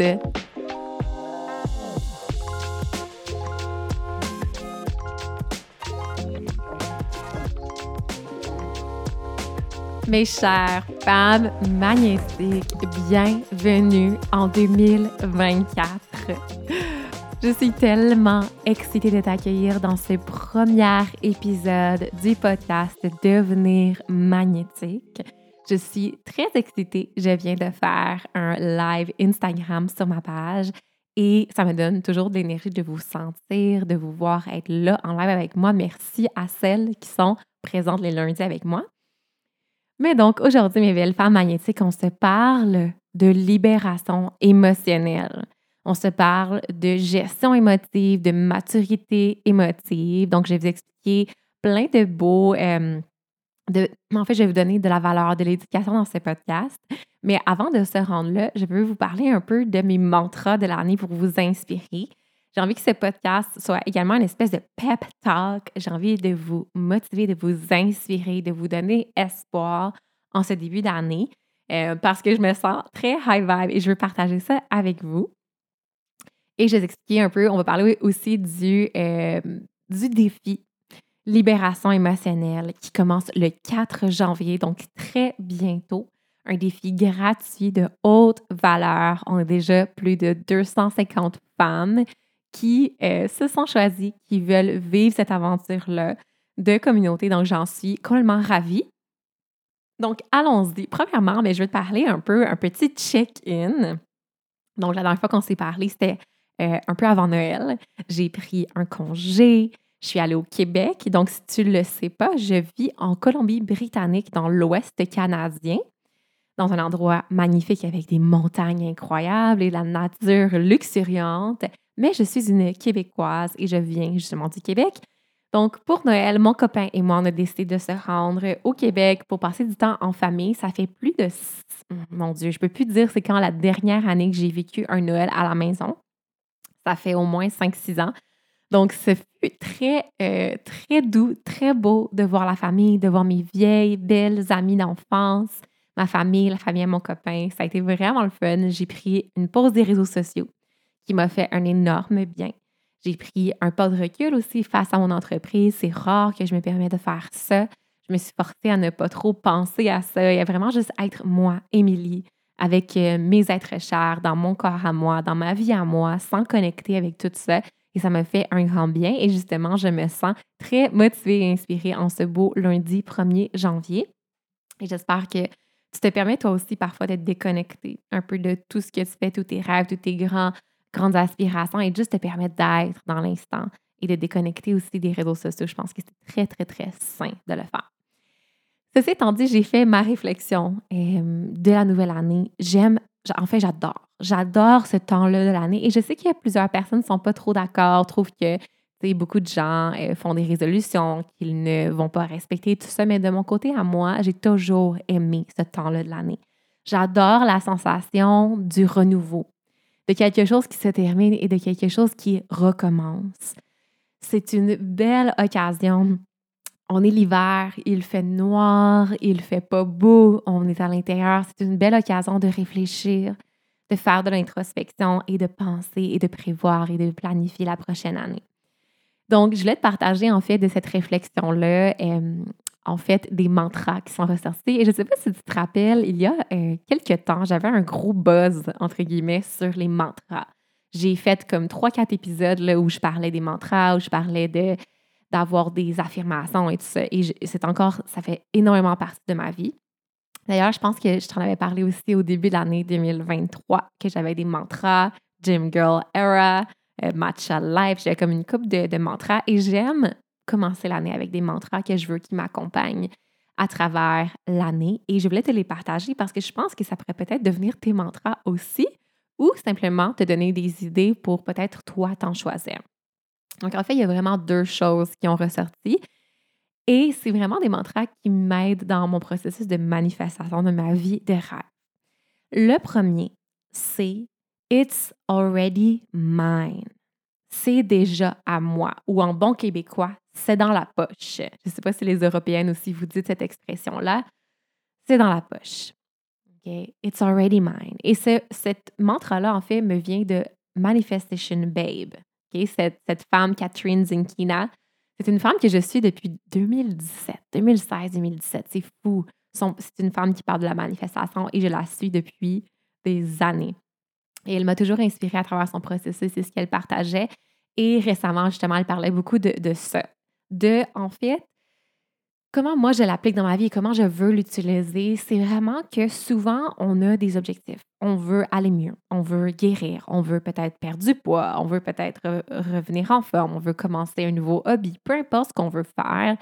Mes chères femmes magnétiques, bienvenue en 2024. Je suis tellement excitée de t'accueillir dans ce premier épisode du podcast Devenir magnétique. Je suis très excitée. Je viens de faire un live Instagram sur ma page et ça me donne toujours de l'énergie de vous sentir, de vous voir être là en live avec moi. Merci à celles qui sont présentes les lundis avec moi. Mais donc, aujourd'hui, mes belles femmes magnétiques, on se parle de libération émotionnelle. On se parle de gestion émotive, de maturité émotive. Donc, je vais vous expliquer plein de beaux, euh, en fait, je vais vous donner de la valeur de l'éducation dans ce podcast. Mais avant de se rendre là, je veux vous parler un peu de mes mantras de l'année pour vous inspirer. J'ai envie que ce podcast soit également une espèce de pep talk. J'ai envie de vous motiver, de vous inspirer, de vous donner espoir en ce début d'année euh, parce que je me sens très high vibe et je veux partager ça avec vous. Et je vais expliquer un peu, on va parler aussi du, euh, du défi Libération émotionnelle qui commence le 4 janvier, donc très bientôt. Un défi gratuit de haute valeur. On a déjà plus de 250 femmes qui euh, se sont choisies, qui veulent vivre cette aventure-là de communauté. Donc, j'en suis complètement ravie. Donc, allons-y. Premièrement, mais je vais te parler un peu, un petit check-in. Donc, la dernière fois qu'on s'est parlé, c'était euh, un peu avant Noël. J'ai pris un congé. Je suis allée au Québec. Donc, si tu ne le sais pas, je vis en Colombie-Britannique, dans l'ouest canadien, dans un endroit magnifique avec des montagnes incroyables et la nature luxuriante. Mais je suis une Québécoise et je viens justement du Québec. Donc, pour Noël, mon copain et moi, on a décidé de se rendre au Québec pour passer du temps en famille. Ça fait plus de... Mon Dieu, je peux plus dire c'est quand la dernière année que j'ai vécu un Noël à la maison. Ça fait au moins 5-6 ans. Donc, ce fut très, euh, très doux, très beau de voir la famille, de voir mes vieilles, belles amies d'enfance, ma famille, la famille de mon copain. Ça a été vraiment le fun. J'ai pris une pause des réseaux sociaux qui m'a fait un énorme bien. J'ai pris un pas de recul aussi face à mon entreprise. C'est rare que je me permette de faire ça. Je me suis forcée à ne pas trop penser à ça et à vraiment juste être moi, Émilie, avec euh, mes êtres chers, dans mon corps à moi, dans ma vie à moi, sans connecter avec tout ça et ça me fait un grand bien. Et justement, je me sens très motivée et inspirée en ce beau lundi 1er janvier. Et j'espère que tu te permets toi aussi parfois d'être déconnecté un peu de tout ce que tu fais, tous tes rêves, tous tes grands, grandes aspirations et juste te permettre d'être dans l'instant et de déconnecter aussi des réseaux sociaux. Je pense que c'est très, très, très sain de le faire. Ceci étant dit, j'ai fait ma réflexion euh, de la nouvelle année. J'aime en fait, j'adore. J'adore ce temps-là de l'année. Et je sais qu'il y a plusieurs personnes qui ne sont pas trop d'accord, trouvent que beaucoup de gens euh, font des résolutions, qu'ils ne vont pas respecter tout ça. Mais de mon côté, à moi, j'ai toujours aimé ce temps-là de l'année. J'adore la sensation du renouveau, de quelque chose qui se termine et de quelque chose qui recommence. C'est une belle occasion on est l'hiver, il fait noir, il fait pas beau, on est à l'intérieur. C'est une belle occasion de réfléchir, de faire de l'introspection et de penser et de prévoir et de planifier la prochaine année. Donc, je voulais te partager en fait de cette réflexion-là, euh, en fait, des mantras qui sont ressortis. Et je ne sais pas si tu te rappelles, il y a euh, quelques temps, j'avais un gros buzz, entre guillemets, sur les mantras. J'ai fait comme trois, quatre épisodes là, où je parlais des mantras, où je parlais de d'avoir des affirmations et tout ça. Et c'est encore, ça fait énormément partie de ma vie. D'ailleurs, je pense que je t'en avais parlé aussi au début de l'année 2023, que j'avais des mantras, Gym Girl Era, euh, Matcha Life. J'ai comme une coupe de, de mantras et j'aime commencer l'année avec des mantras que je veux qui m'accompagnent à travers l'année. Et je voulais te les partager parce que je pense que ça pourrait peut-être devenir tes mantras aussi ou simplement te donner des idées pour peut-être toi t'en choisir. Donc, en fait, il y a vraiment deux choses qui ont ressorti. Et c'est vraiment des mantras qui m'aident dans mon processus de manifestation de ma vie de rêve. Le premier, c'est It's already mine. C'est déjà à moi. Ou en bon québécois, c'est dans la poche. Je ne sais pas si les Européennes aussi vous dites cette expression-là. C'est dans la poche. Okay? It's already mine. Et ce, cette mantra-là, en fait, me vient de Manifestation Babe. Cette, femme, Catherine Zinkina, c'est une femme que je suis depuis 2017, 2016, 2017. C'est fou. C'est une femme qui parle de la manifestation et je la suis depuis des années. Et elle m'a toujours inspirée à travers son processus et ce qu'elle partageait. Et récemment, justement, elle parlait beaucoup de, de ça. De, en fait, comment moi je l'applique dans ma vie et comment je veux l'utiliser, c'est vraiment que souvent on a des objectifs. On veut aller mieux, on veut guérir, on veut peut-être perdre du poids, on veut peut-être revenir en forme, on veut commencer un nouveau hobby, peu importe ce qu'on veut faire.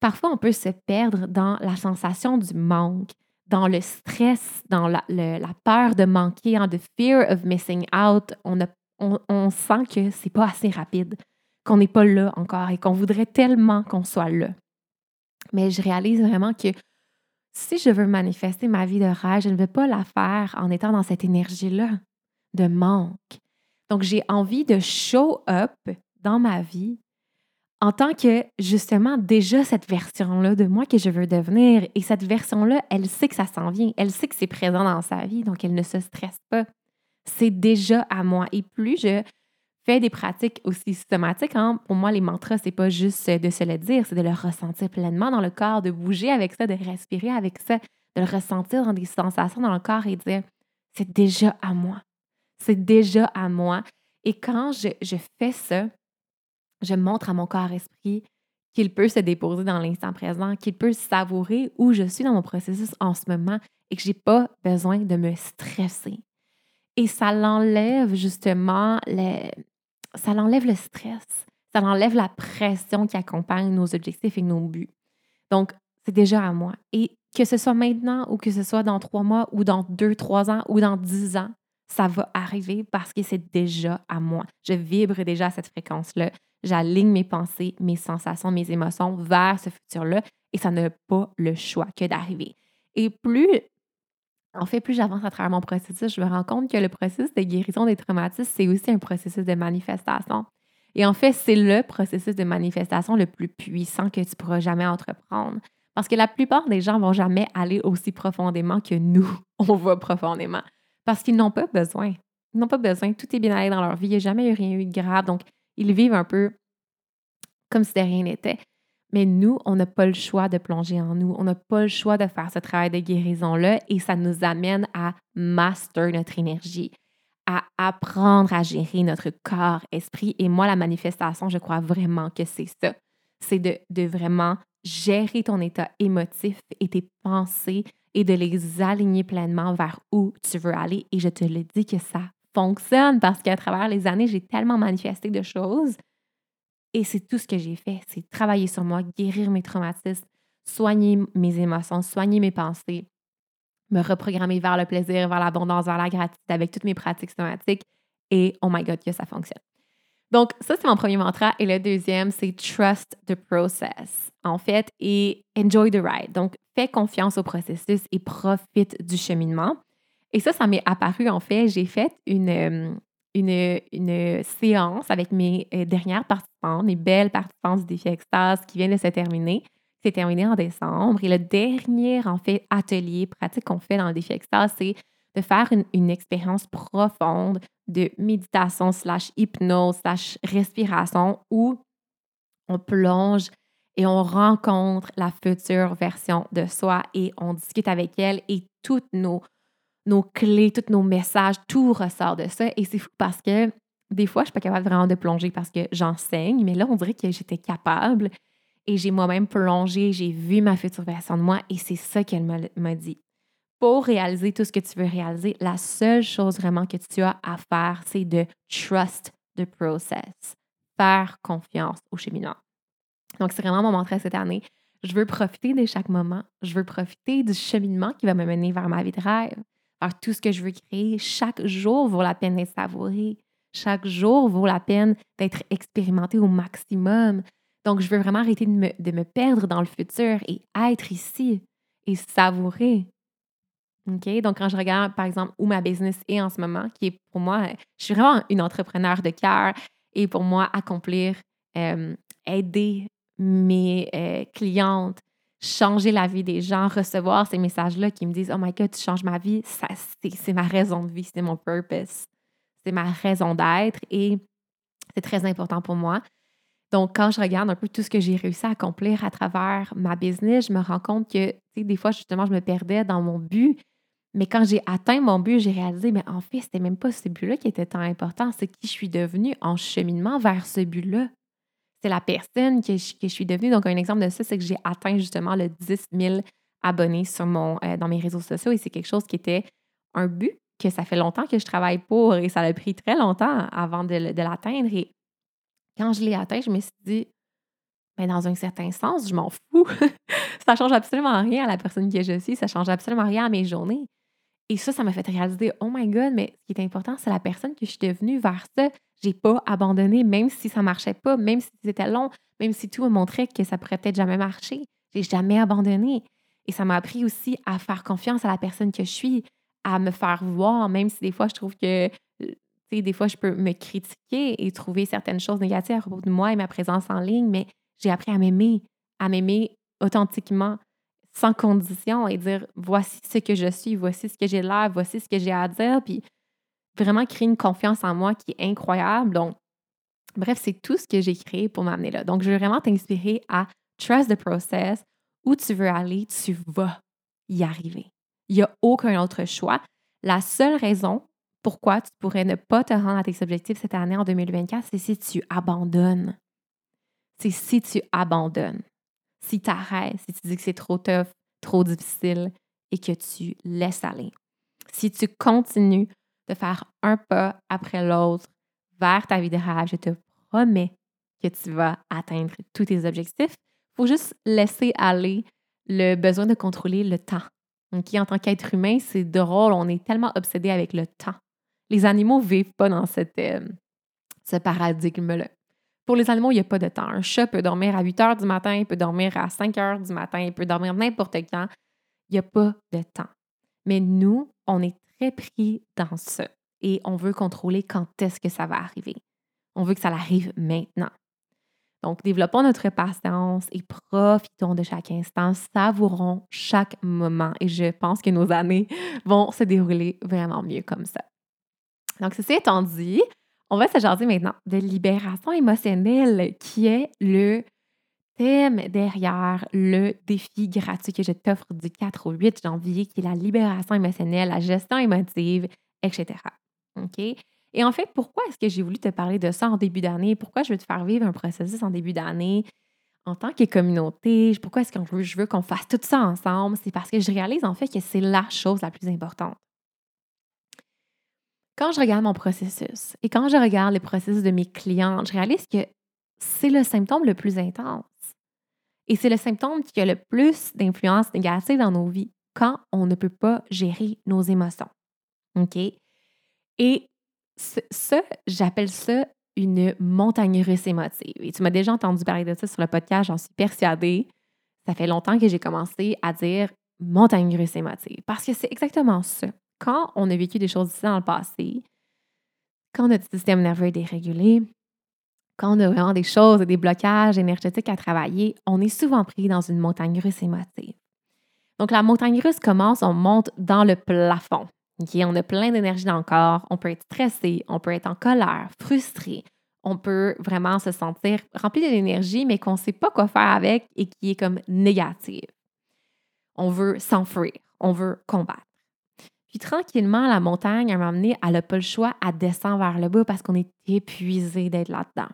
Parfois, on peut se perdre dans la sensation du manque, dans le stress, dans la, peur de manquer, en the fear of missing out. On, on, on sent que c'est pas assez rapide, qu'on n'est pas là encore et qu'on voudrait tellement qu'on soit là. Mais je réalise vraiment que si je veux manifester ma vie de rêve, je ne veux pas la faire en étant dans cette énergie-là de manque. Donc, j'ai envie de show up dans ma vie en tant que justement déjà cette version-là de moi que je veux devenir. Et cette version-là, elle sait que ça s'en vient, elle sait que c'est présent dans sa vie, donc elle ne se stresse pas. C'est déjà à moi. Et plus je fais des pratiques aussi systématiques. Hein. Pour moi, les mantras, c'est pas juste de se le dire, c'est de le ressentir pleinement dans le corps, de bouger avec ça, de respirer avec ça, de le ressentir dans des sensations dans le corps et dire c'est déjà à moi. C'est déjà à moi. Et quand je, je fais ça, je montre à mon corps-esprit qu'il peut se déposer dans l'instant présent, qu'il peut savourer où je suis dans mon processus en ce moment et que je n'ai pas besoin de me stresser. Et ça l'enlève justement ça l'enlève le stress, ça l'enlève la pression qui accompagne nos objectifs et nos buts. Donc, c'est déjà à moi. Et que ce soit maintenant ou que ce soit dans trois mois ou dans deux, trois ans ou dans dix ans, ça va arriver parce que c'est déjà à moi. Je vibre déjà à cette fréquence-là. J'aligne mes pensées, mes sensations, mes émotions vers ce futur-là et ça n'a pas le choix que d'arriver. Et plus en fait, plus j'avance à travers mon processus, je me rends compte que le processus de guérison des traumatismes, c'est aussi un processus de manifestation. Et en fait, c'est le processus de manifestation le plus puissant que tu pourras jamais entreprendre. Parce que la plupart des gens vont jamais aller aussi profondément que nous, on va profondément. Parce qu'ils n'ont pas besoin. Ils n'ont pas besoin. Tout est bien allé dans leur vie. Il n'y a jamais eu rien eu de grave. Donc, ils vivent un peu comme si de rien n'était. Mais nous, on n'a pas le choix de plonger en nous. On n'a pas le choix de faire ce travail de guérison-là et ça nous amène à master notre énergie, à apprendre à gérer notre corps, esprit. Et moi, la manifestation, je crois vraiment que c'est ça. C'est de, de vraiment gérer ton état émotif et tes pensées et de les aligner pleinement vers où tu veux aller. Et je te le dis que ça fonctionne parce qu'à travers les années, j'ai tellement manifesté de choses et c'est tout ce que j'ai fait, c'est travailler sur moi, guérir mes traumatismes, soigner mes émotions, soigner mes pensées, me reprogrammer vers le plaisir, vers l'abondance, vers la gratitude avec toutes mes pratiques somatiques. Et oh my God, que ça fonctionne. Donc, ça, c'est mon premier mantra. Et le deuxième, c'est trust the process, en fait, et enjoy the ride. Donc, fais confiance au processus et profite du cheminement. Et ça, ça m'est apparu, en fait, j'ai fait une, une, séance avec mes euh, dernières participantes, mes belles participantes du défi Extase qui viennent de se terminer. C'est terminé en décembre. Et le dernier, en fait, atelier pratique qu'on fait dans le défi Extase, c'est de faire une, une expérience profonde de méditation slash hypnose slash respiration où on plonge et on rencontre la future version de soi et on discute avec elle et toutes nos nos clés, tous nos messages, tout ressort de ça. Et c'est fou parce que des fois, je ne suis pas capable vraiment de plonger parce que j'enseigne, mais là, on dirait que j'étais capable et j'ai moi-même plongé, j'ai vu ma future version de moi et c'est ça qu'elle m'a dit. Pour réaliser tout ce que tu veux réaliser, la seule chose vraiment que tu as à faire, c'est de trust the process. Faire confiance au cheminement. Donc, c'est vraiment mon mantra cette année. Je veux profiter de chaque moment. Je veux profiter du cheminement qui va me mener vers ma vie de rêve, vers tout ce que je veux créer. Chaque jour vaut la peine d'être savouré. Chaque jour vaut la peine d'être expérimenté au maximum. Donc, je veux vraiment arrêter de me, de me perdre dans le futur et être ici et savourer. OK? Donc, quand je regarde, par exemple, où ma business est en ce moment, qui est pour moi, je suis vraiment une entrepreneur de cœur et pour moi, accomplir, euh, aider mes euh, clientes, changer la vie des gens, recevoir ces messages-là qui me disent Oh my God, tu changes ma vie, c'est ma raison de vie, c'est mon purpose, c'est ma raison d'être et c'est très important pour moi. Donc, quand je regarde un peu tout ce que j'ai réussi à accomplir à travers ma business, je me rends compte que, des fois, justement, je me perdais dans mon but. Mais quand j'ai atteint mon but, j'ai réalisé, mais en fait, c'était même pas ce but-là qui était tant important, c'est qui je suis devenue en cheminement vers ce but-là. C'est la personne que je, suis devenue. Donc, un exemple de ça, c'est que j'ai atteint justement le 10 000 abonnés sur mon, euh, dans mes réseaux sociaux et c'est quelque chose qui était un but que ça fait longtemps que je travaille pour et ça a pris très longtemps avant de, de l'atteindre. Et quand je l'ai atteint, je me suis dit, mais ben, dans un certain sens, je m'en fous. ça change absolument rien à la personne que je suis, ça change absolument rien à mes journées. Et ça, ça m'a fait réaliser, oh my God, mais ce qui est important, c'est la personne que je suis devenue vers ça. J'ai pas abandonné, même si ça marchait pas, même si c'était long, même si tout me montrait que ça pourrait peut-être jamais marcher. J'ai jamais abandonné. Et ça m'a appris aussi à faire confiance à la personne que je suis, à me faire voir, même si des fois je trouve que des fois, je peux me critiquer et trouver certaines choses négatives à propos de moi et ma présence en ligne, mais j'ai appris à m'aimer, à m'aimer authentiquement, sans condition et dire voici ce que je suis, voici ce que j'ai l'air, voici ce que j'ai à dire, puis vraiment créer une confiance en moi qui est incroyable. Donc, bref, c'est tout ce que j'ai créé pour m'amener là. Donc, je veux vraiment t'inspirer à trust the process. Où tu veux aller, tu vas y arriver. Il n'y a aucun autre choix. La seule raison pourquoi tu pourrais ne pas te rendre à tes objectifs cette année en 2024, c'est si tu abandonnes. C'est si tu abandonnes. Si tu arrêtes, si tu dis que c'est trop tough, trop difficile et que tu laisses aller. Si tu continues de faire un pas après l'autre vers ta vie de rêve, je te promets que tu vas atteindre tous tes objectifs. Il faut juste laisser aller le besoin de contrôler le temps. Donc, en tant qu'être humain, c'est drôle, on est tellement obsédé avec le temps. Les animaux ne vivent pas dans euh, ce paradigme-là. Pour les animaux, il n'y a pas de temps. Un chat peut dormir à 8 heures du matin, il peut dormir à 5 heures du matin, il peut dormir n'importe quand. Il n'y a pas de temps. Mais nous, on est pris dans ça et on veut contrôler quand est-ce que ça va arriver. On veut que ça arrive maintenant. Donc, développons notre patience et profitons de chaque instant, savourons chaque moment. Et je pense que nos années vont se dérouler vraiment mieux comme ça. Donc, ceci étant dit, on va se maintenant de libération émotionnelle, qui est le thème derrière le défi gratuit que je t'offre du 4 au 8 janvier, qui est la libération émotionnelle, la gestion émotive, etc. OK? Et en fait, pourquoi est-ce que j'ai voulu te parler de ça en début d'année? Pourquoi je veux te faire vivre un processus en début d'année? En tant que communauté? Pourquoi est-ce que je veux qu'on fasse tout ça ensemble? C'est parce que je réalise en fait que c'est la chose la plus importante. Quand je regarde mon processus et quand je regarde les processus de mes clients, je réalise que c'est le symptôme le plus intense. Et c'est le symptôme qui a le plus d'influence négative dans nos vies quand on ne peut pas gérer nos émotions. OK? Et ça, j'appelle ça une montagne russe émotive. Et tu m'as déjà entendu parler de ça sur le podcast, j'en suis persuadée. Ça fait longtemps que j'ai commencé à dire montagne russe émotive parce que c'est exactement ça quand on a vécu des choses ici dans le passé, quand notre système nerveux est dérégulé, quand on a vraiment des choses, des blocages énergétiques à travailler, on est souvent pris dans une montagne russe émotive. Donc, la montagne russe commence, on monte dans le plafond. On a plein d'énergie dans le corps, on peut être stressé, on peut être en colère, frustré, on peut vraiment se sentir rempli d'énergie, mais qu'on ne sait pas quoi faire avec et qui est comme négative. On veut s'enfuir, on veut combattre. Puis tranquillement, la montagne, à m'amener, elle n'a pas le choix, à descendre vers le bas parce qu'on est épuisé d'être là-dedans.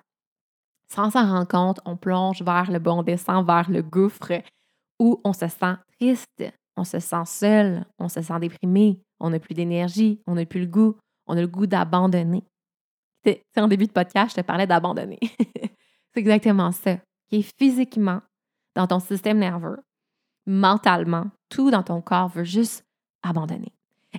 Sans s'en rendre compte, on plonge vers le bas, on descend vers le gouffre où on se sent triste, on se sent seul, on se sent déprimé, on n'a plus d'énergie, on n'a plus le goût, on a le goût d'abandonner. en début de podcast, je te parlais d'abandonner. c'est exactement ça. Qui est physiquement, dans ton système nerveux, mentalement, tout dans ton corps veut juste abandonner.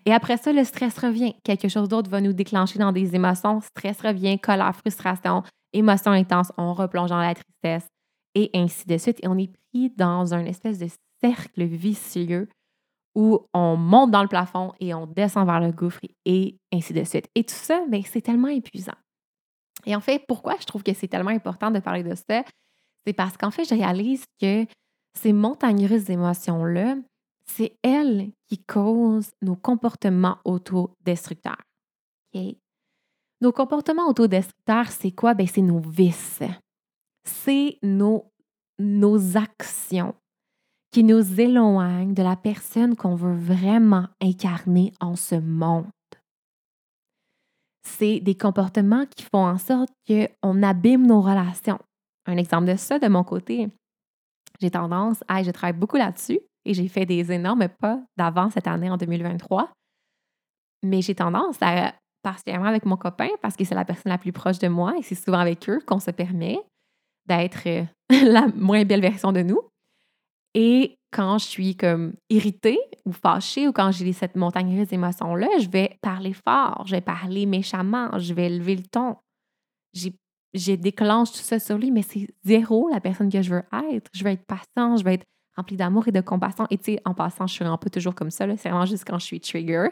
Et après ça, le stress revient. Quelque chose d'autre va nous déclencher dans des émotions. Stress revient, colère, frustration, émotion intense, on replonge dans la tristesse et ainsi de suite. Et on est pris dans un espèce de cercle vicieux où on monte dans le plafond et on descend vers le gouffre et ainsi de suite. Et tout ça, bien, c'est tellement épuisant. Et en fait, pourquoi je trouve que c'est tellement important de parler de ça? C'est parce qu'en fait, je réalise que ces montagnes russes d'émotions-là, c'est elles qui causent nos comportements autodestructeurs. Nos comportements autodestructeurs, c'est quoi? Ben, c'est nos vices. C'est nos, nos actions qui nous éloignent de la personne qu'on veut vraiment incarner en ce monde. C'est des comportements qui font en sorte qu'on abîme nos relations. Un exemple de ça, de mon côté, j'ai tendance à, je travaille beaucoup là-dessus et j'ai fait des énormes pas d'avant cette année en 2023. Mais j'ai tendance à, particulièrement avec mon copain, parce que c'est la personne la plus proche de moi et c'est souvent avec eux qu'on se permet d'être euh, la moins belle version de nous. Et quand je suis comme irritée ou fâchée ou quand j'ai cette montagne russe d'émotions-là, je vais parler fort, je vais parler méchamment, je vais lever le ton. J'ai déclenche tout ça sur lui, mais c'est zéro la personne que je veux être. Je veux être patient, je veux être remplie d'amour et de compassion. Et tu sais, en passant, je suis un toujours comme ça. C'est vraiment juste quand je suis trigger.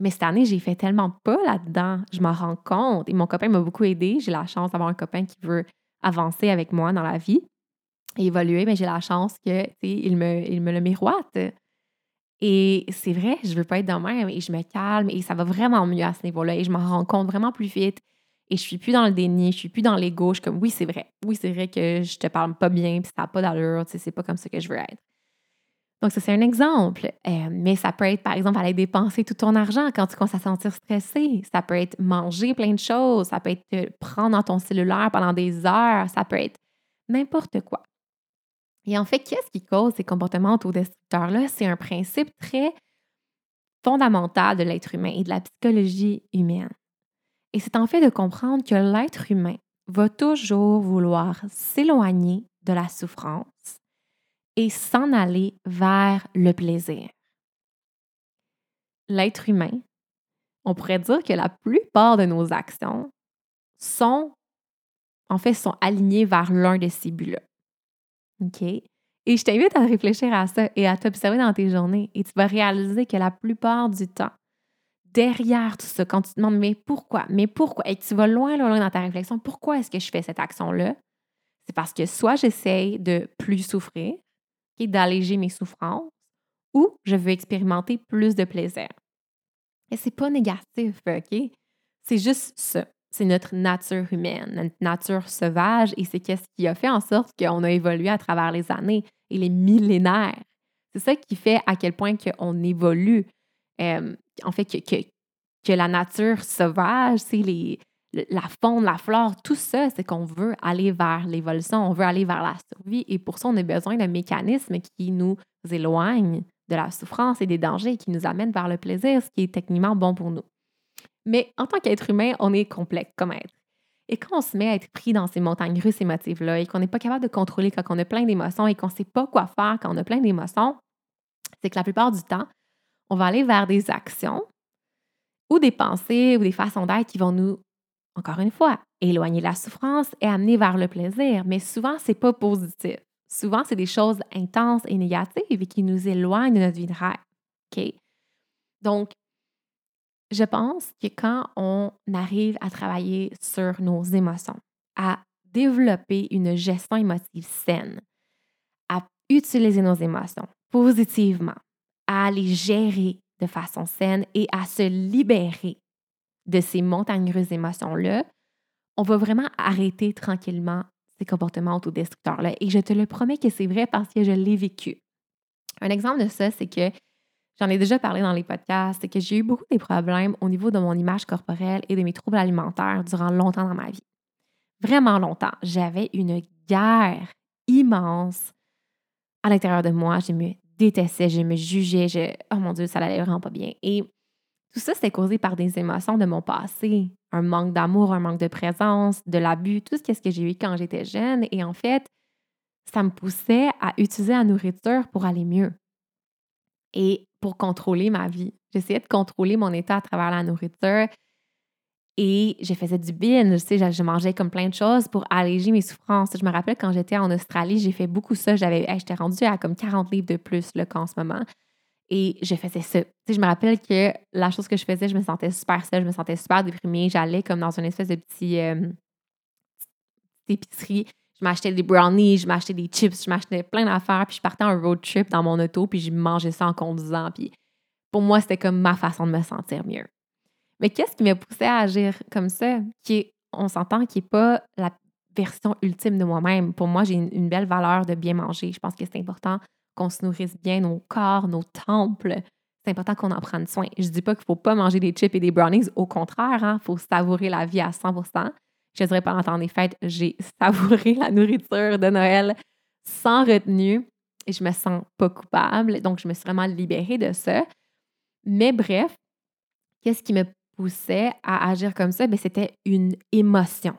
Mais cette année, j'ai fait tellement pas là-dedans. Je m'en rends compte. Et mon copain m'a beaucoup aidé. J'ai la chance d'avoir un copain qui veut avancer avec moi dans la vie évoluer, mais j'ai la chance que, il me, il me le miroite. Et c'est vrai, je veux pas être de même et je me calme et ça va vraiment mieux à ce niveau-là et je m'en rends compte vraiment plus vite et je suis plus dans le déni, je suis plus dans l'ego, je comme oui, c'est vrai. Oui, c'est vrai que je te parle pas bien puis ça n'a pas d'allure, c'est pas comme ça que je veux être. Donc, ça, c'est un exemple. Euh, mais ça peut être, par exemple, aller dépenser tout ton argent quand tu commences à sentir stressé. Ça peut être manger plein de choses. Ça peut être te prendre dans ton cellulaire pendant des heures. Ça peut être n'importe quoi. Et en fait, qu'est-ce qui cause ces comportements autodestructeurs-là? C'est un principe très fondamental de l'être humain et de la psychologie humaine. Et c'est en fait de comprendre que l'être humain va toujours vouloir s'éloigner de la souffrance et s'en aller vers le plaisir. L'être humain, on pourrait dire que la plupart de nos actions sont, en fait, sont alignées vers l'un de ces buts-là. OK? Et je t'invite à réfléchir à ça et à t'observer dans tes journées et tu vas réaliser que la plupart du temps, derrière tout ça, quand tu te demandes mais pourquoi, mais pourquoi, et tu vas loin, loin, loin dans ta réflexion, pourquoi est-ce que je fais cette action-là? C'est parce que soit j'essaye de plus souffrir, d'alléger mes souffrances, ou je veux expérimenter plus de plaisir. Et c'est pas négatif, OK? C'est juste ça c'est notre nature humaine, notre nature sauvage, et c'est ce qui a fait en sorte qu'on a évolué à travers les années et les millénaires. C'est ça qui fait à quel point on évolue. Euh, en fait, que, que, la nature sauvage, c'est les, la faune, la flore, tout ça, c'est qu'on veut aller vers l'évolution, on veut aller vers la survie. Et pour ça, on a besoin d'un mécanisme qui nous éloigne de la souffrance et des dangers, qui nous amène vers le plaisir, ce qui est techniquement bon pour nous. Mais en tant qu'être humain, on est complexe comme être. Et quand on se met à être pris dans ces montagnes russes émotives-là et qu'on n'est pas capable de contrôler quand on a plein d'émotions et qu'on ne sait pas quoi faire quand on a plein d'émotions, c'est que la plupart du temps, on va aller vers des actions ou des pensées ou des façons d'être qui vont nous, encore une fois, éloigner la souffrance et amener vers le plaisir. Mais souvent, ce n'est pas positif. Souvent, c'est des choses intenses et négatives qui nous éloignent de notre vie de rêve. Donc, je pense que quand on arrive à travailler sur nos émotions, à développer une gestion émotive saine, à utiliser nos émotions positivement, à les gérer de façon saine et à se libérer de ces montagnes russes d'émotions-là, on va vraiment arrêter tranquillement ces comportements autodestructeurs-là. Et je te le promets que c'est vrai parce que je l'ai vécu. Un exemple de ça, c'est que J'en ai déjà parlé dans les podcasts, c'est que j'ai eu beaucoup de problèmes au niveau de mon image corporelle et de mes troubles alimentaires durant longtemps dans ma vie. Vraiment longtemps. J'avais une guerre immense à l'intérieur de moi. Je me détestais, je me jugeais, je, oh mon Dieu, ça allait vraiment pas bien. Et tout ça, c'est causé par des émotions de mon passé, un manque d'amour, un manque de présence, de l'abus, tout ce que j'ai eu quand j'étais jeune. Et en fait, ça me poussait à utiliser la nourriture pour aller mieux et pour contrôler ma vie. J'essayais de contrôler mon état à travers la nourriture et je faisais du binge, tu sais, je mangeais comme plein de choses pour alléger mes souffrances. Je me rappelle quand j'étais en Australie, j'ai fait beaucoup ça. J'avais, j'étais rendue à comme 40 livres de plus qu'en ce moment. Et je faisais ça. Je me rappelle que la chose que je faisais, je me sentais super seule, je me sentais super déprimée. J'allais comme dans une espèce de petit euh, épicerie. Je m'achetais des brownies, je m'achetais des chips, je m'achetais plein d'affaires. Puis je partais en road trip dans mon auto, puis je mangeais ça en conduisant. Puis pour moi, c'était comme ma façon de me sentir mieux. Mais qu'est-ce qui m'a poussé à agir comme ça? Qui on s'entend, qui n'est pas la version ultime de moi-même? Pour moi, j'ai une, belle valeur de bien manger. Je pense que c'est important qu'on se nourrisse bien nos corps, nos temples. C'est important qu'on en prenne soin. Je ne dis pas qu'il ne faut pas manger des chips et des brownies. Au contraire, il hein, faut savourer la vie à 100% Je dirais pendant temps des fêtes, j'ai savouré la nourriture de Noël sans retenue et je me sens pas coupable. Donc, je me suis vraiment libérée de ça. Mais bref, qu'est-ce qui me poussait à agir comme ça, ben, c'était une émotion.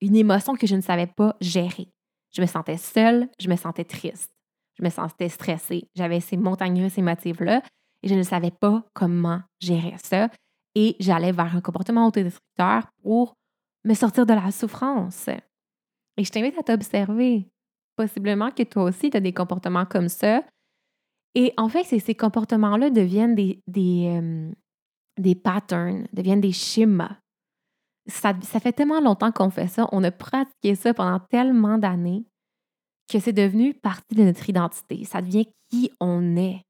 Une émotion que je ne savais pas gérer. Je me sentais seule, je me sentais triste, je me sentais stressée. J'avais ces montagnes russes émotives-là et je ne savais pas comment gérer ça. Et j'allais vers un comportement autodestructeur pour me sortir de la souffrance. Et je t'invite à t'observer. Possiblement que toi aussi, tu as des comportements comme ça. Et en fait, ces comportements-là deviennent des, des, euh, des patterns, deviennent des schémas. Ça, ça fait tellement longtemps qu'on fait ça, on a pratiqué ça pendant tellement d'années que c'est devenu partie de notre identité. Ça devient qui on est.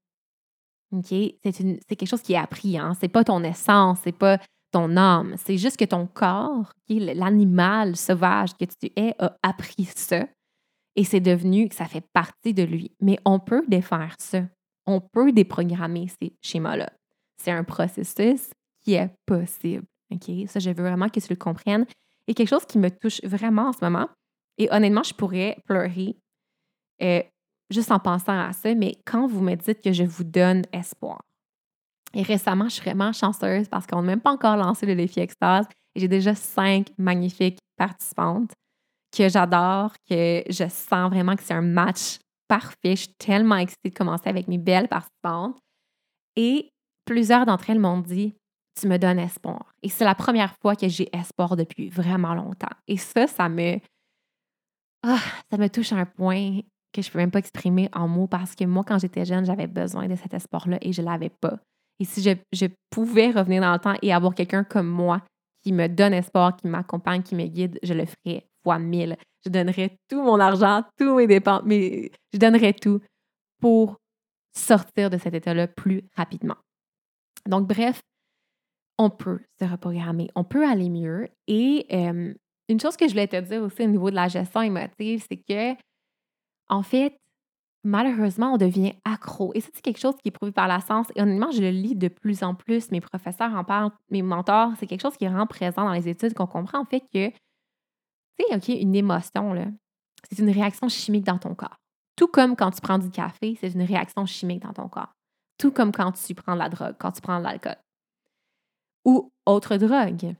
OK? C'est quelque chose qui est appris. Hein? C'est pas ton essence, c'est pas ton âme. C'est juste que ton corps, l'animal sauvage que tu es, a appris ça. Et c'est devenu ça fait partie de lui. Mais on peut défaire ça. On peut déprogrammer ces schémas-là c'est un processus qui est possible. OK? Ça, je veux vraiment que tu le comprennes. Et quelque chose qui me touche vraiment en ce moment, et honnêtement, je pourrais pleurer euh, juste en pensant à ça, mais quand vous me dites que je vous donne espoir. Et récemment, je suis vraiment chanceuse parce qu'on n'a même pas encore lancé le défi Extase et j'ai déjà cinq magnifiques participantes que j'adore, que je sens vraiment que c'est un match parfait. Je suis tellement excitée de commencer avec mes belles participantes. Et plusieurs d'entre elles m'ont dit Tu me donnes espoir. Et c'est la première fois que j'ai espoir depuis vraiment longtemps. Et ça, ça me. Ah, ça me touche à un point que je ne peux même pas exprimer en mots parce que moi, quand j'étais jeune, j'avais besoin de cet espoir-là et je ne l'avais pas. Et si je, je, pouvais revenir dans le temps et avoir quelqu'un comme moi qui me donne espoir, qui m'accompagne, qui me guide, je le ferais fois mille. Je donnerais tout mon argent, tous mes dépenses, mais je donnerais tout pour sortir de cet état-là plus rapidement. Donc, bref, on peut se reprogrammer, on peut aller mieux. Et une chose que je voulais te dire aussi au niveau de la gestion émotive, c'est que, en fait, malheureusement, on devient accro. Et ça, c'est quelque chose qui est prouvé par la science. Et honnêtement, je le lis de plus en plus. Mes professeurs en parlent, mes mentors. C'est quelque chose qui est vraiment présent dans les études, qu'on comprend en fait que, tu sais, OK, une émotion, là, c'est une réaction chimique dans ton corps. Tout comme quand tu prends du café, c'est une réaction chimique dans ton corps. Tout comme quand tu prends de la drogue, quand tu prends de l'alcool. Ou autre drogue.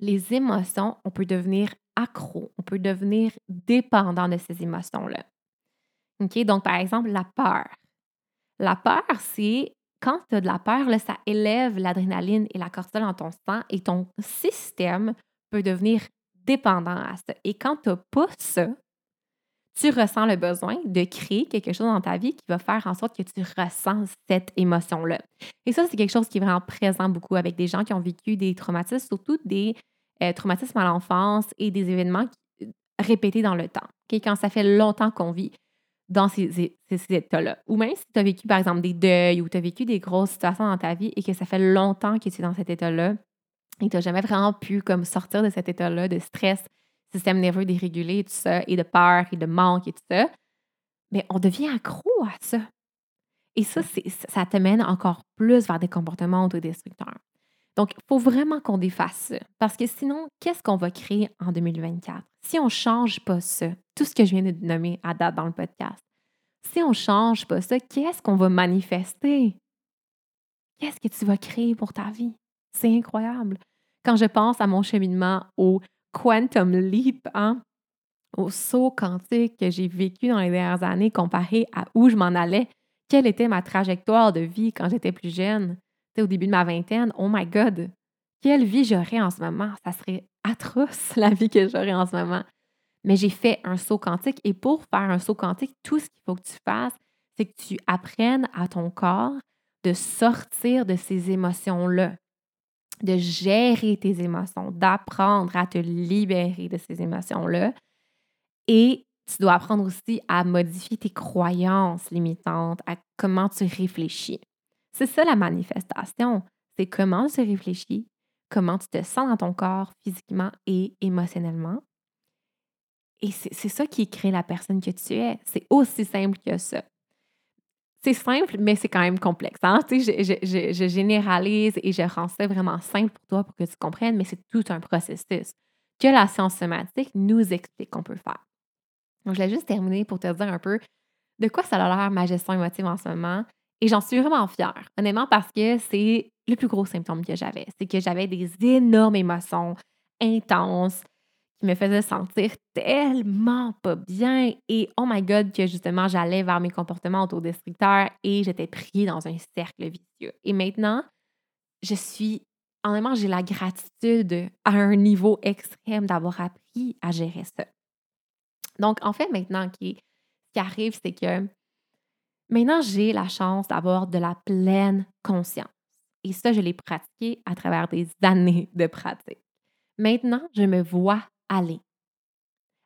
Les émotions, on peut devenir accro, on peut devenir dépendant de ces émotions-là. Donc, par exemple, la peur. La peur, c'est quand tu as de la peur, là, ça élève l'adrénaline et la cortisol dans ton sang et ton système peut devenir dépendant à ça. Et quand tu n'as pas ça, tu ressens le besoin de créer quelque chose dans ta vie qui va faire en sorte que tu ressens cette émotion-là. Et ça, c'est quelque chose qui est vraiment présent beaucoup avec des gens qui ont vécu des traumatismes, surtout des euh, traumatismes à l'enfance et des événements euh, répétés dans le temps. Quand ça fait longtemps qu'on vit dans ces, états-là. Ou même si tu as vécu, par exemple, des deuils ou tu as vécu des grosses situations dans ta vie et que ça fait longtemps que tu es dans cet état-là et que tu n'as jamais vraiment pu comme, sortir de cet état-là de stress, système nerveux dérégulé, tout ça, et de peur et de manque et tout ça, mais on devient accro à ça. Et ça, ça te mène encore plus vers des comportements autodestructeurs. Donc, il faut vraiment qu'on défasse ça. Parce que sinon, qu'est-ce qu'on va créer en 2024? Si on ne change pas ça, tout ce que je viens de nommer à date dans le podcast, si on ne change pas ça, qu'est-ce qu'on va manifester? qu'est-ce que tu vas créer pour ta vie? C'est incroyable. Quand je pense à mon cheminement au quantum leap, hein, au saut quantique que j'ai vécu dans les dernières années comparé à où je m'en allais, quelle était ma trajectoire de vie quand j'étais plus jeune, au début de ma vingtaine, oh my God, quelle vie j'aurais en ce moment? Ça serait atroce la vie que j'aurais en ce moment. Mais j'ai fait un saut quantique et pour faire un saut quantique, tout ce qu'il faut que tu fasses, c'est que tu apprennes à ton corps de sortir de ces émotions-là, de gérer tes émotions, d'apprendre à te libérer de ces émotions-là. Et tu dois apprendre aussi à modifier tes croyances limitantes, à comment tu réfléchis. C'est ça la manifestation. C'est comment tu réfléchis, comment tu te sens dans ton corps physiquement et émotionnellement. Et c'est ça qui crée la personne que tu es. C'est aussi simple que ça. C'est simple, mais c'est quand même complexe. Hein? Je, je, je, généralise et je rends ça vraiment simple pour toi pour que tu comprennes, mais c'est tout un processus que la science somatique nous explique qu'on peut faire. Donc, je vais juste terminer pour te dire un peu de quoi ça a l'air ma gestion émotive en ce moment. Et j'en suis vraiment fière, honnêtement, parce que c'est le plus gros symptôme que j'avais. C'est que j'avais des énormes émotions intenses qui me faisaient sentir tellement pas bien. Et oh my God, que justement, j'allais vers mes comportements autodestructeurs et j'étais pris dans un cercle vicieux. Et maintenant, je suis, honnêtement, j'ai la gratitude à un niveau extrême d'avoir appris à gérer ça. Donc, en fait, maintenant, ce qui arrive, c'est que maintenant, j'ai la chance d'avoir de la pleine conscience. Et ça, je l'ai pratiqué à travers des années de pratique. Maintenant, je me vois aller.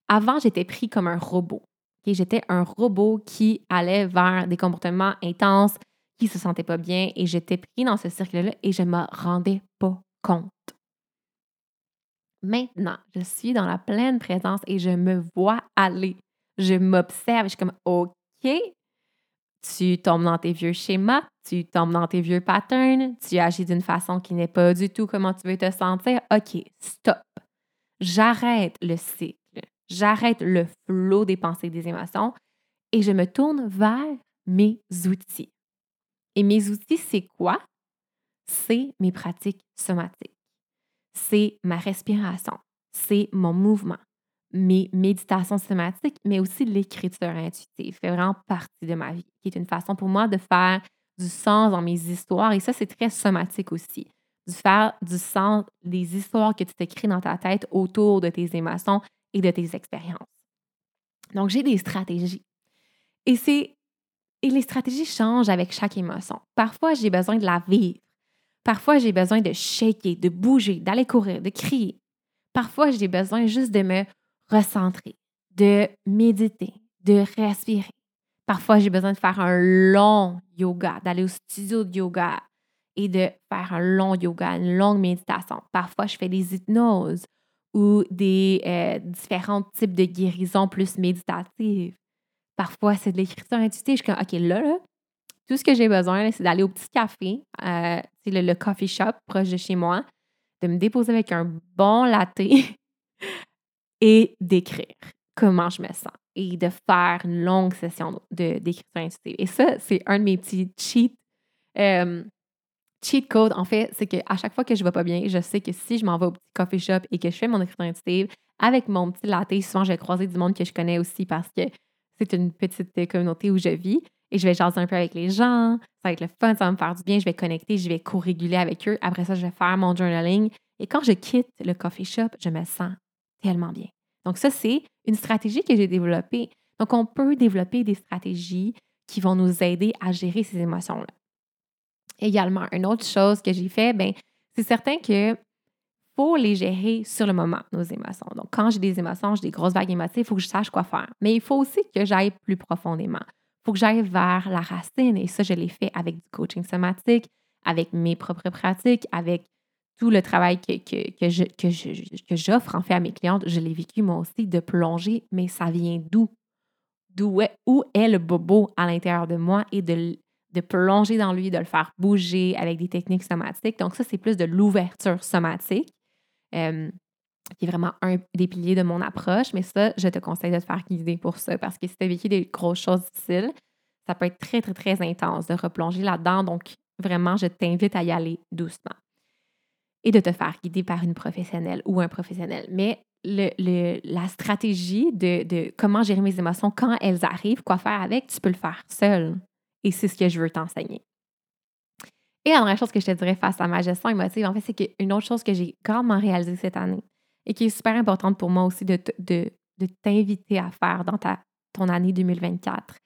Avant, j'étais pris comme un robot. J'étais un robot qui allait vers des comportements intenses, qui se sentait pas bien, et j'étais pris dans ce cercle-là et je ne me rendais pas compte. Maintenant, je suis dans la pleine présence et je me vois aller. Je m'observe. Je suis comme, OK, tu tombes dans tes vieux schémas, tu tombes dans tes vieux patterns, tu agis d'une façon qui n'est pas du tout comment tu veux te sentir. OK, stop. J'arrête le cycle. J'arrête le flot des pensées et des émotions et je me tourne vers mes outils. Et mes outils, c'est quoi? C'est mes pratiques somatiques c'est ma respiration, c'est mon mouvement, mes méditations somatiques, mais aussi l'écriture intuitive fait vraiment partie de ma vie, qui est une façon pour moi de faire du sens dans mes histoires. Et ça, c'est très somatique aussi. De faire du sens des histoires que tu t'écris dans ta tête autour de tes émotions et de tes expériences. Donc, j'ai des stratégies. Et c'est et les stratégies changent avec chaque émotion. Parfois, j'ai besoin de la vivre. Parfois, j'ai besoin de shaker, de bouger, d'aller courir, de crier. Parfois, j'ai besoin juste de me recentrer, de méditer, de respirer. Parfois, j'ai besoin de faire un long yoga, d'aller au studio de yoga et de faire un long yoga, une longue méditation. Parfois, je fais des hypnoses ou des euh, différents types de guérisons plus méditatives. Parfois, c'est de l'écriture intuitive. Je suis comme, OK, là, là tout ce que j'ai besoin, c'est d'aller au petit café, euh, le, le, coffee shop proche de chez moi, de me déposer avec un bon latte et d'écrire comment je me sens et de faire une longue session d'écriture intuitive. Et ça, c'est un de mes petits cheat, euh, cheat codes. En fait, c'est qu'à chaque fois que je ne vais pas bien, je sais que si je m'en vais au petit coffee shop et que je fais mon écriture intuitive avec mon petit latte, souvent je vais croiser du monde que je connais aussi parce que c'est une petite communauté où je vis et je vais jaser un peu avec les gens. Ça va être le fun, ça va me faire du bien. Je vais connecter, je vais co-réguler avec eux. Après ça, je vais faire mon journaling. Et quand je quitte le coffee shop, je me sens tellement bien. Donc, ça, c'est une stratégie que j'ai développée. Donc, on peut développer des stratégies qui vont nous aider à gérer ces émotions-là. Également, une autre chose que j'ai fait, ben, c'est certain que faut les gérer sur le moment, nos émotions. Donc, quand j'ai des émotions, j'ai des grosses vagues émotives, il faut que je sache quoi faire. Mais il faut aussi que j'aille plus profondément faut que j'aille vers la racine. Et ça, je l'ai fait avec du coaching somatique, avec mes propres pratiques, avec tout le travail que, j'offre en fait à mes clientes. Je l'ai vécu moi aussi de plonger, mais ça vient d'où? D'où est, où est le bobo à l'intérieur de moi et de, de plonger dans lui, de le faire bouger avec des techniques somatiques? Donc, ça, c'est plus de l'ouverture somatique. Euh, qui est vraiment un des piliers de mon approche. Mais ça, je te conseille de te faire guider pour ça parce que si tu as vécu des grosses choses difficiles, ça peut être très, très, très intense de replonger là-dedans. Donc, vraiment, je t'invite à y aller doucement et de te faire guider par une professionnelle ou un professionnel. Mais le, la stratégie de, de, comment gérer mes émotions quand elles arrivent, quoi faire avec, tu peux le faire seul. Et c'est ce que je veux t'enseigner. Et la dernière chose que je te dirais face à ma gestion émotive, en fait, c'est qu'une autre chose que j'ai grandement réalisée cette année et qui est super importante pour moi aussi de, de, de t'inviter à faire dans ta, ton année 2024,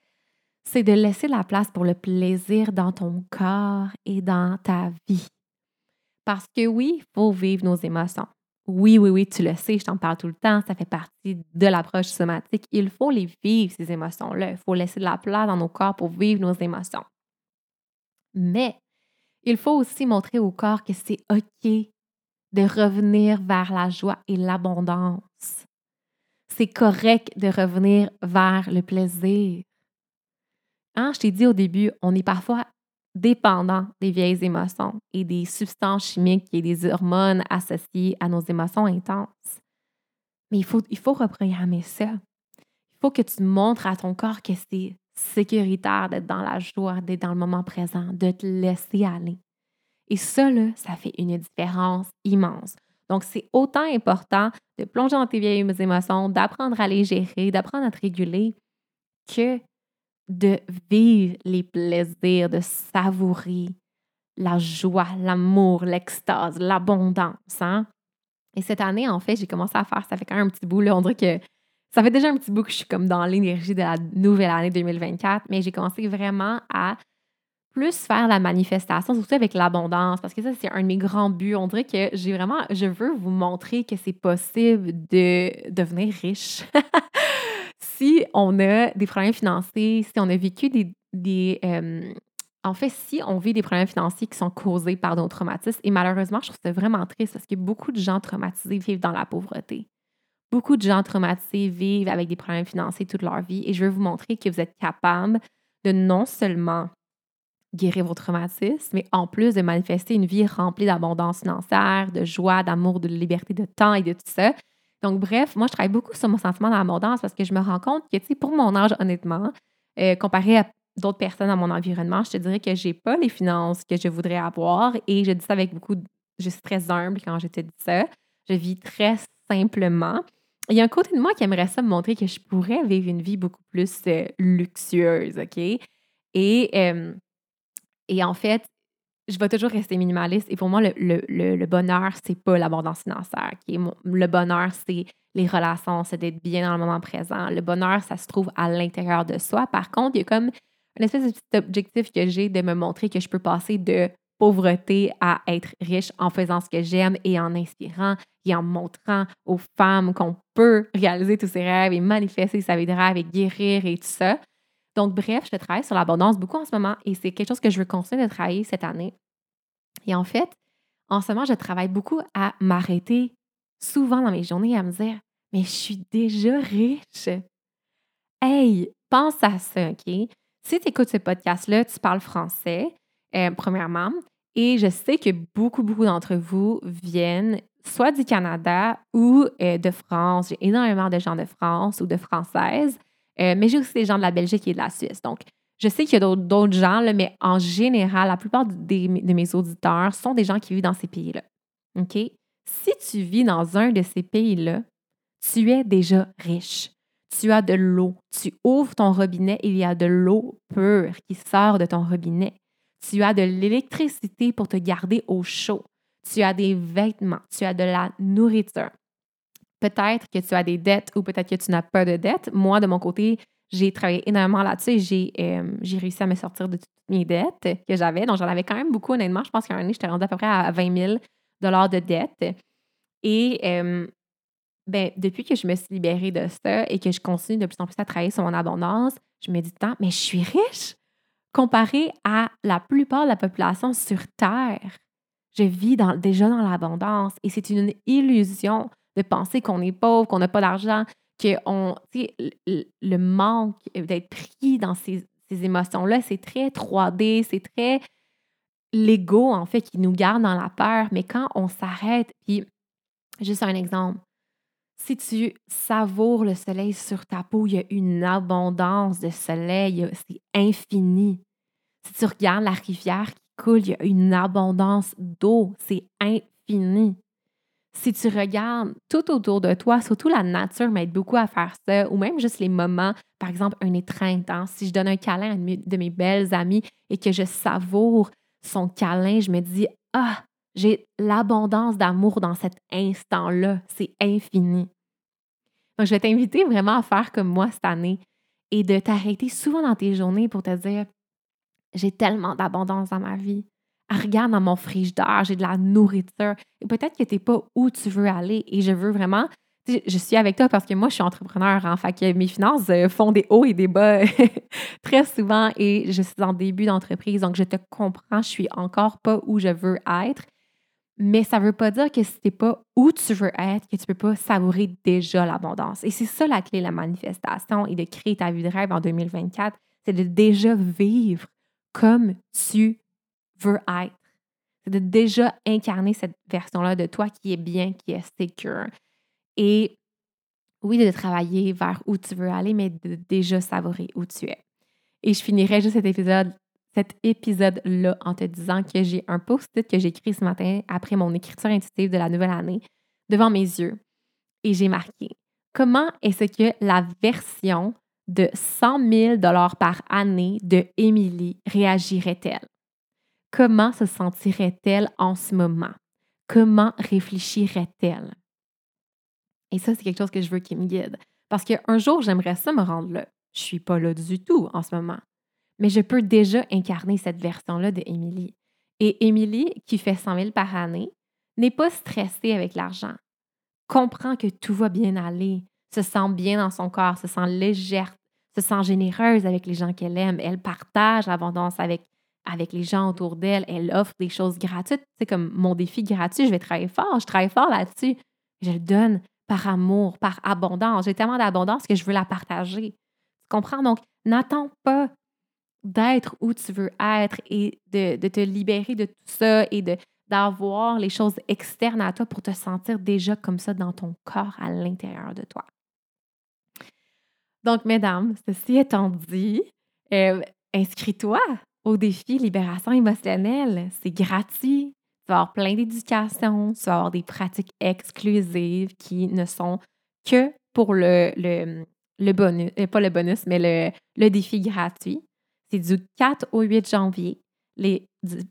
c'est de laisser la place pour le plaisir dans ton corps et dans ta vie. Parce que oui, il faut vivre nos émotions. Oui, oui, oui, tu le sais, je t'en parle tout le temps, ça fait partie de l'approche somatique. Il faut les vivre, ces émotions-là. Il faut laisser de la place dans nos corps pour vivre nos émotions. Mais il faut aussi montrer au corps que c'est OK de revenir vers la joie et l'abondance. C'est correct de revenir vers le plaisir. Hein, je t'ai dit au début, on est parfois dépendant des vieilles émotions et des substances chimiques et des hormones associées à nos émotions intenses. Mais il faut, il faut reprogrammer ça. Il faut que tu montres à ton corps que c'est sécuritaire d'être dans la joie, d'être dans le moment présent, de te laisser aller. Et ça, là, ça fait une différence immense. Donc, c'est autant important de plonger dans tes vieilles émotions, d'apprendre à les gérer, d'apprendre à te réguler, que de vivre les plaisirs, de savourer la joie, l'amour, l'extase, l'abondance. Hein? Et cette année, en fait, j'ai commencé à faire, ça fait quand même un petit bout, là, on dirait que ça fait déjà un petit bout que je suis comme dans l'énergie de la nouvelle année 2024, mais j'ai commencé vraiment à plus faire la manifestation, surtout avec l'abondance, parce que ça, c'est un de mes grands buts. On dirait que j'ai vraiment, je veux vous montrer que c'est possible de devenir riche. si on a des problèmes financiers, si on a vécu des... Euh, en fait, si on vit des problèmes financiers qui sont causés par nos traumatismes, et malheureusement, je trouve ça vraiment triste parce que beaucoup de gens traumatisés vivent dans la pauvreté. Beaucoup de gens traumatisés vivent avec des problèmes financiers toute leur vie et je veux vous montrer que vous êtes capable de non seulement guérir vos traumatismes, mais en plus de manifester une vie remplie d'abondance financière, de joie, d'amour, de liberté de temps et de tout ça, donc, bref, moi, je travaille beaucoup sur mon sentiment d'abondance parce que je me rends compte que, tu sais, pour mon âge, honnêtement, euh, comparé à d'autres personnes dans mon environnement, je te dirais que j'ai pas les finances que je voudrais avoir et je dis ça avec beaucoup de... Je suis très humble quand je te dis ça. Je vis très simplement. Il y a un côté de moi qui aimerait ça me montrer que je pourrais vivre une vie beaucoup plus euh, luxueuse, OK? Et, euh, et en fait, je vais toujours rester minimaliste. Et pour moi, le, le, le, le bonheur, c'est pas l'abondance financière. Le bonheur, c'est les relations, c'est d'être bien dans le moment présent. Le bonheur, ça se trouve à l'intérieur de soi. Par contre, il y a comme une espèce de petit objectif que j'ai de me montrer que je peux passer de pauvreté à être riche en faisant ce que j'aime et en inspirant et en montrant aux femmes qu'on peut réaliser tous ses rêves et manifester sa vie de rêve et guérir et tout ça. Donc, bref, je travaille sur l'abondance beaucoup en ce moment et c'est quelque chose que je veux continuer de travailler cette année. Et en fait, en ce moment, je travaille beaucoup à m'arrêter souvent dans mes journées à me dire Mais je suis déjà riche. Hey, pense à ça, OK? Si tu écoutes ce podcast-là, tu parles français, euh, premièrement, et je sais que beaucoup, beaucoup d'entre vous viennent soit du Canada ou euh, de France. J'ai énormément de gens de France ou de Françaises. Euh, mais j'ai aussi des gens de la Belgique et de la Suisse. Donc, je sais qu'il y a d'autres gens, mais en général, la plupart de mes auditeurs sont des gens qui vivent dans ces pays-là. OK? Si tu vis dans un de ces pays-là, tu es déjà riche. Tu as de l'eau. Tu ouvres ton robinet, il y a de l'eau pure qui sort de ton robinet. Tu as de l'électricité pour te garder au chaud. Tu as des vêtements. Tu as de la nourriture. Peut-être que tu as des dettes ou peut-être que tu n'as pas de dettes. Moi, de mon côté, j'ai travaillé énormément là-dessus et euh, j'ai, réussi à me sortir de toutes mes dettes que j'avais. Donc, j'en avais quand même beaucoup, honnêtement. Je pense qu'à un année, j'étais rendue à peu près à 20 000 de dettes. Et euh, ben, depuis que je me suis libérée de ça et que je continue de plus en plus à travailler sur mon abondance, je me dis tant, mais je suis riche comparé à la plupart de la population sur Terre. Je vis déjà dans l'abondance et c'est une illusion de penser qu'on est pauvre, qu'on n'a pas d'argent, que on, le manque d'être pris dans ces, émotions-là, c'est très 3D, c'est très l'ego, en fait, qui nous garde dans la peur. Mais quand on s'arrête, puis juste un exemple, si tu savoures le soleil sur ta peau, il y a une abondance de soleil, c'est infini. Si tu regardes la rivière qui coule, il y a une abondance d'eau, c'est infini. Si tu regardes tout autour de toi, surtout la nature m'aide beaucoup à faire ça, ou même juste les moments, par exemple, un étreinte. Hein. Si je donne un câlin à une de mes belles amies et que je savoure son câlin, je me dis Ah, j'ai l'abondance d'amour dans cet instant-là. C'est infini. Donc, je vais t'inviter vraiment à faire comme moi cette année et de t'arrêter souvent dans tes journées pour te dire J'ai tellement d'abondance dans ma vie. Regarde dans mon frigidaire, j'ai de la nourriture. Et peut-être que tu n'es pas où tu veux aller et je veux vraiment. Je suis avec toi parce que moi, je suis entrepreneur. En fait que mes finances euh, font des hauts et des bas très souvent et je suis en début d'entreprise. Donc, je te comprends, je suis encore pas où je veux être. Mais ça ne veut pas dire que si tu n'es pas où tu veux être, que tu ne peux pas savourer déjà l'abondance. Et c'est ça la clé de la manifestation et de créer ta vie de rêve en 2024, c'est de déjà vivre comme tu veux être. C'est de déjà incarner cette version-là de toi qui est bien, qui est secure. Et oui, de travailler vers où tu veux aller, mais de déjà savourer où tu es. Et je finirai juste cet épisode cet épisode-là en te disant que j'ai un post-it que j'ai écrit ce matin après mon écriture intuitive de la nouvelle année devant mes yeux et j'ai marqué comment est-ce que la version de 100 000 par année de Émilie réagirait-elle? Comment se sentirait-elle en ce moment? Comment réfléchirait-elle? Et ça, c'est quelque chose que je veux qu'il me guide. Parce qu'un jour, j'aimerais ça me rendre là. Je suis pas là du tout en ce moment mais je peux déjà incarner cette version-là de. Et Émilie, qui fait 100 000 par année, n'est pas stressée avec l'argent, comprend que tout va bien aller, se sent bien dans son corps, se sent légère, se sent généreuse avec les gens qu'elle aime, elle partage l'abondance avec, avec les gens autour d'elle, elle offre des choses gratuites. C'est comme mon défi gratuit, je vais travailler fort, je travaille fort là-dessus. Je le donne par amour, par abondance. J'ai tellement d'abondance que je veux la partager. Tu comprends? Donc, n'attends pas d'être où tu veux être et de, te libérer de tout ça et d'avoir les choses externes à toi pour te sentir déjà comme ça dans ton corps à l'intérieur de toi. Donc, mesdames, ceci étant dit, euh, inscris-toi au défi Libération émotionnelle. C'est gratuit. Tu vas avoir plein d'éducation, tu vas avoir des pratiques exclusives qui ne sont que pour le, le, bonus, euh, pas le bonus, mais le, le défi gratuit. C'est du 4 au 8 janvier. Les,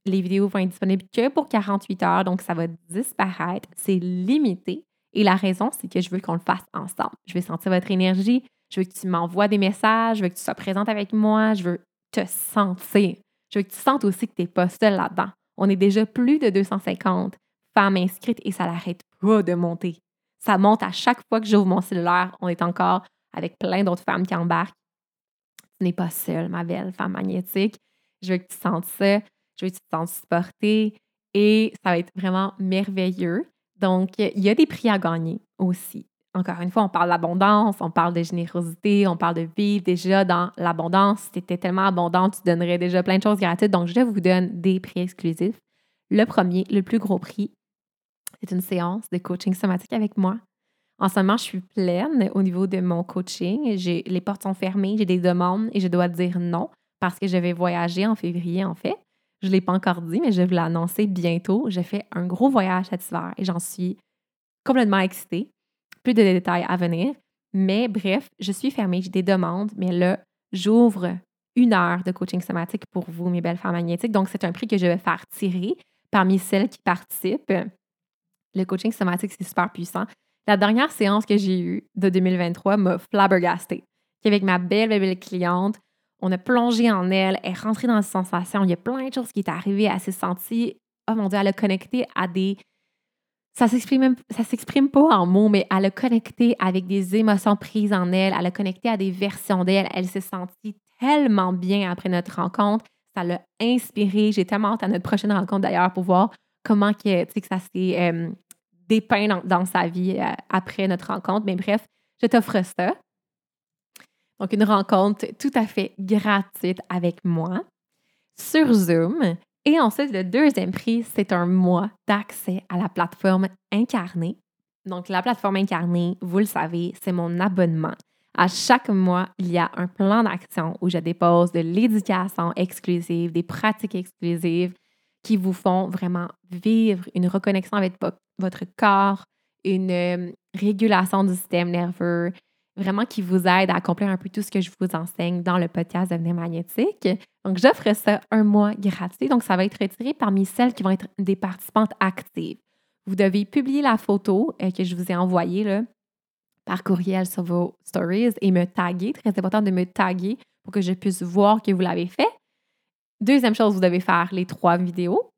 les vidéos vont être disponibles que pour 48 heures, donc ça va disparaître. C'est limité. Et la raison, c'est que je veux qu'on le fasse ensemble. Je veux sentir votre énergie. Je veux que tu m'envoies des messages. Je veux que tu sois présente avec moi. Je veux te sentir. Je veux que tu sentes aussi que tu n'es pas seule là-dedans. On est déjà plus de 250 femmes inscrites et ça n'arrête pas de monter. Ça monte à chaque fois que j'ouvre mon cellulaire. On est encore avec plein d'autres femmes qui embarquent tu n'es pas seule, ma belle femme magnétique. Je veux que tu sentes ça. Je veux que tu te sentes supportée et ça va être vraiment merveilleux. Donc, il y a des prix à gagner aussi. Encore une fois, on parle d'abondance, on parle de générosité, on parle de vivre déjà dans l'abondance. Si tu étais tellement abondante, tu donnerais déjà plein de choses gratuites. Donc, je vous donne des prix exclusifs. Le premier, le plus gros prix, c'est une séance de coaching somatique avec moi en ce moment, je suis pleine au niveau de mon coaching. Les portes sont fermées, j'ai des demandes et je dois dire non parce que je vais voyager en février, en fait. Je ne l'ai pas encore dit, mais je vais vous l'annoncer bientôt. Je fais un gros voyage cet hiver et j'en suis complètement excitée. Plus de détails à venir. Mais bref, je suis fermée, j'ai des demandes, mais là, j'ouvre une heure de coaching somatique pour vous, mes belles femmes magnétiques. Donc, c'est un prix que je vais faire tirer parmi celles qui participent. Le coaching somatique, c'est super puissant. La dernière séance que j'ai eue de 2023 m'a flabbergastée. Avec ma belle, belle, belle cliente, on a plongé en elle, elle est rentrée dans ses sensations. Il y a plein de choses qui est arrivé. Elle s'est sentie, oh mon Dieu, elle a connecté à des. Ça s'exprime, s'exprime pas en mots, mais elle a connecté avec des émotions prises en elle. Elle a connecté à des versions d'elle. Elle s'est sentie tellement bien après notre rencontre. Ça l'a inspirée. J'ai tellement hâte à notre prochaine rencontre d'ailleurs pour voir comment que, que ça s'est euh, dépeint dans, sa vie euh, après notre rencontre. Mais bref, je t'offre ça. Donc, une rencontre tout à fait gratuite avec moi sur Zoom. Et ensuite, le deuxième prix, c'est un mois d'accès à la plateforme Incarnée. Donc, la plateforme Incarnée, vous le savez, c'est mon abonnement. À chaque mois, il y a un plan d'action où je dépose de l'éducation exclusive, des pratiques exclusives, qui vous font vraiment vivre une reconnexion avec votre corps, une euh, régulation du système nerveux, vraiment qui vous aide à accomplir un peu tout ce que je vous enseigne dans le podcast Devenir magnétique. Donc, j'offre ça un mois gratuit. Donc, ça va être retiré parmi celles qui vont être des participantes actives. Vous devez publier la photo euh, que je vous ai envoyée là, par courriel sur vos stories et me taguer. Très important de me taguer pour que je puisse voir que vous l'avez fait. Deuxième chose, vous devez faire les trois vidéos.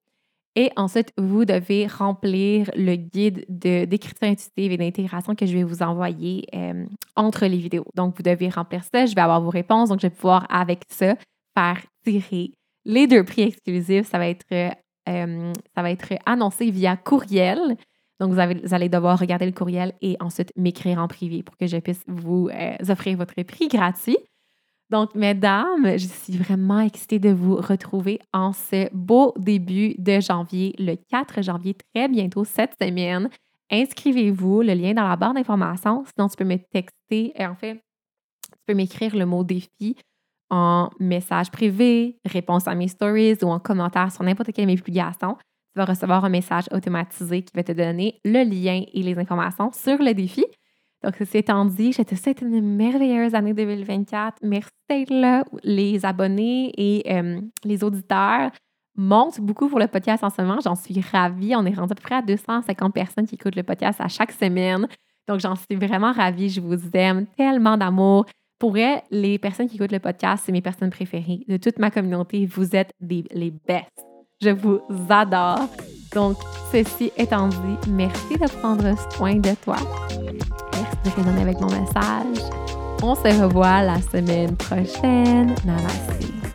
Et ensuite, vous devez remplir le guide d'écriture intuitive et d'intégration que je vais vous envoyer euh, entre les vidéos. Donc, vous devez remplir ça. Je vais avoir vos réponses. Donc, je vais pouvoir, avec ça, faire tirer les deux prix exclusifs. Ça va être, euh, ça va être annoncé via courriel. Donc, vous, allez devoir regarder le courriel et ensuite m'écrire en privé pour que je puisse vous euh, offrir votre prix gratuit. Donc, mesdames, je suis vraiment excitée de vous retrouver en ce beau début de janvier, le 4 janvier, très bientôt cette semaine. Inscrivez-vous, le lien dans la barre d'information. Sinon, tu peux me texter. Et en fait, tu peux m'écrire le mot défi en message privé, réponse à mes stories ou en commentaire sur n'importe quelle de mes publications. Tu vas recevoir un message automatisé qui va te donner le lien et les informations sur le défi. Donc, ceci étant dit, je te souhaite une merveilleuse année 2024. Merci là. Les abonnés et euh, les auditeurs montent beaucoup pour le podcast en ce moment. J'en suis ravie. On est rendu à peu près à 250 personnes qui écoutent le podcast à chaque semaine. Donc, j'en suis vraiment ravie. Je vous aime tellement d'amour. Pour les personnes qui écoutent le podcast, c'est mes personnes préférées de toute ma communauté. Vous êtes les best. Je vous adore. Donc, ceci étant dit, merci de prendre soin de toi de résonner avec mon message. On se revoit la semaine prochaine. Namaste.